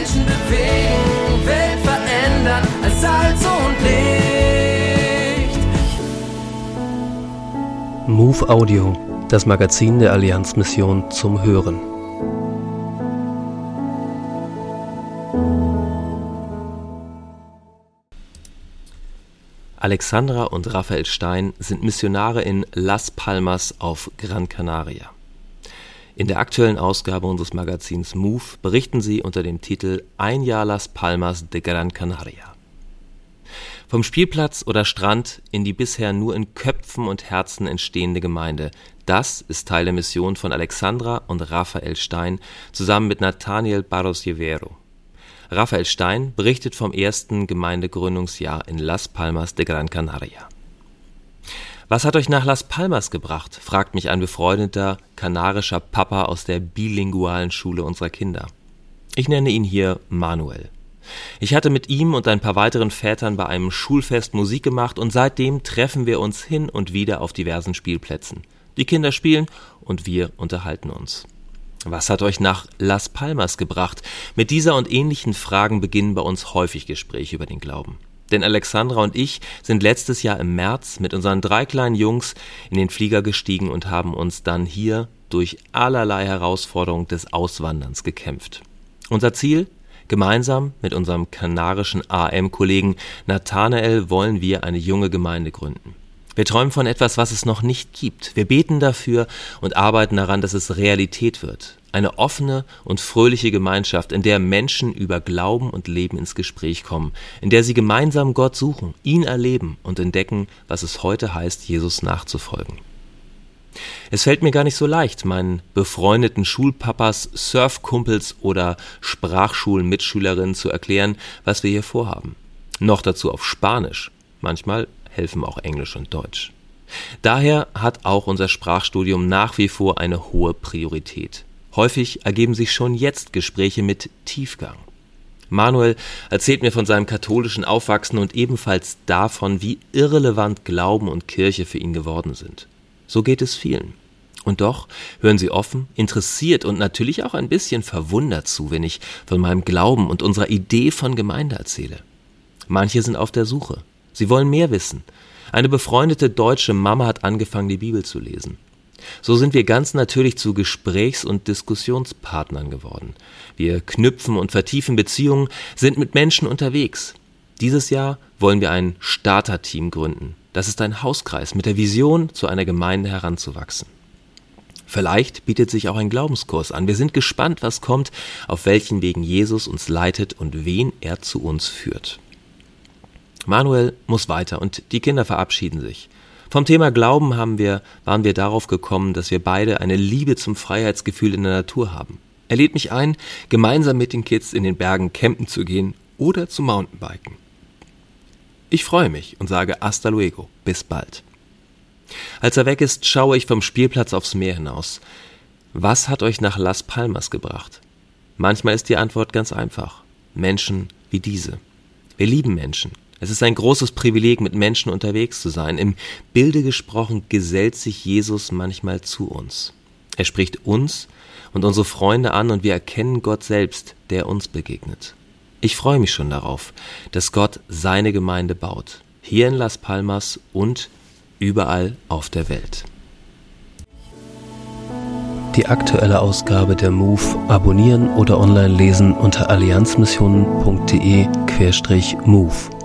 Menschen bewegen, Welt verändern als Salz und Licht. Move Audio, das Magazin der Allianzmission zum Hören. Alexandra und Raphael Stein sind Missionare in Las Palmas auf Gran Canaria. In der aktuellen Ausgabe unseres Magazins Move berichten sie unter dem Titel Ein Jahr Las Palmas de Gran Canaria. Vom Spielplatz oder Strand in die bisher nur in Köpfen und Herzen entstehende Gemeinde. Das ist Teil der Mission von Alexandra und Raphael Stein zusammen mit Nathaniel Barros Llevero. Raphael Stein berichtet vom ersten Gemeindegründungsjahr in Las Palmas de Gran Canaria. Was hat euch nach Las Palmas gebracht? fragt mich ein befreundeter kanarischer Papa aus der bilingualen Schule unserer Kinder. Ich nenne ihn hier Manuel. Ich hatte mit ihm und ein paar weiteren Vätern bei einem Schulfest Musik gemacht und seitdem treffen wir uns hin und wieder auf diversen Spielplätzen. Die Kinder spielen und wir unterhalten uns. Was hat euch nach Las Palmas gebracht? Mit dieser und ähnlichen Fragen beginnen bei uns häufig Gespräche über den Glauben. Denn Alexandra und ich sind letztes Jahr im März mit unseren drei kleinen Jungs in den Flieger gestiegen und haben uns dann hier durch allerlei Herausforderungen des Auswanderns gekämpft. Unser Ziel? Gemeinsam mit unserem kanarischen AM-Kollegen Nathanael wollen wir eine junge Gemeinde gründen. Wir träumen von etwas, was es noch nicht gibt. Wir beten dafür und arbeiten daran, dass es Realität wird. Eine offene und fröhliche Gemeinschaft, in der Menschen über Glauben und Leben ins Gespräch kommen, in der sie gemeinsam Gott suchen, ihn erleben und entdecken, was es heute heißt, Jesus nachzufolgen. Es fällt mir gar nicht so leicht, meinen befreundeten Schulpapas, Surfkumpels oder Sprachschulmitschülerinnen zu erklären, was wir hier vorhaben. Noch dazu auf Spanisch. Manchmal helfen auch Englisch und Deutsch. Daher hat auch unser Sprachstudium nach wie vor eine hohe Priorität. Häufig ergeben sich schon jetzt Gespräche mit Tiefgang. Manuel erzählt mir von seinem katholischen Aufwachsen und ebenfalls davon, wie irrelevant Glauben und Kirche für ihn geworden sind. So geht es vielen. Und doch hören sie offen, interessiert und natürlich auch ein bisschen verwundert zu, wenn ich von meinem Glauben und unserer Idee von Gemeinde erzähle. Manche sind auf der Suche. Sie wollen mehr wissen. Eine befreundete deutsche Mama hat angefangen, die Bibel zu lesen. So sind wir ganz natürlich zu Gesprächs- und Diskussionspartnern geworden. Wir knüpfen und vertiefen Beziehungen, sind mit Menschen unterwegs. Dieses Jahr wollen wir ein Starterteam gründen. Das ist ein Hauskreis mit der Vision, zu einer Gemeinde heranzuwachsen. Vielleicht bietet sich auch ein Glaubenskurs an. Wir sind gespannt, was kommt, auf welchen Wegen Jesus uns leitet und wen er zu uns führt. Manuel muss weiter und die Kinder verabschieden sich. Vom Thema Glauben haben wir, waren wir darauf gekommen, dass wir beide eine Liebe zum Freiheitsgefühl in der Natur haben. Er lädt mich ein, gemeinsam mit den Kids in den Bergen campen zu gehen oder zu Mountainbiken. Ich freue mich und sage hasta luego, bis bald. Als er weg ist, schaue ich vom Spielplatz aufs Meer hinaus. Was hat euch nach Las Palmas gebracht? Manchmal ist die Antwort ganz einfach. Menschen wie diese. Wir lieben Menschen. Es ist ein großes Privileg, mit Menschen unterwegs zu sein. Im Bilde gesprochen gesellt sich Jesus manchmal zu uns. Er spricht uns und unsere Freunde an und wir erkennen Gott selbst, der uns begegnet. Ich freue mich schon darauf, dass Gott seine Gemeinde baut. Hier in Las Palmas und überall auf der Welt. Die aktuelle Ausgabe der MOVE abonnieren oder online lesen unter allianzmissionen.de-MOVE.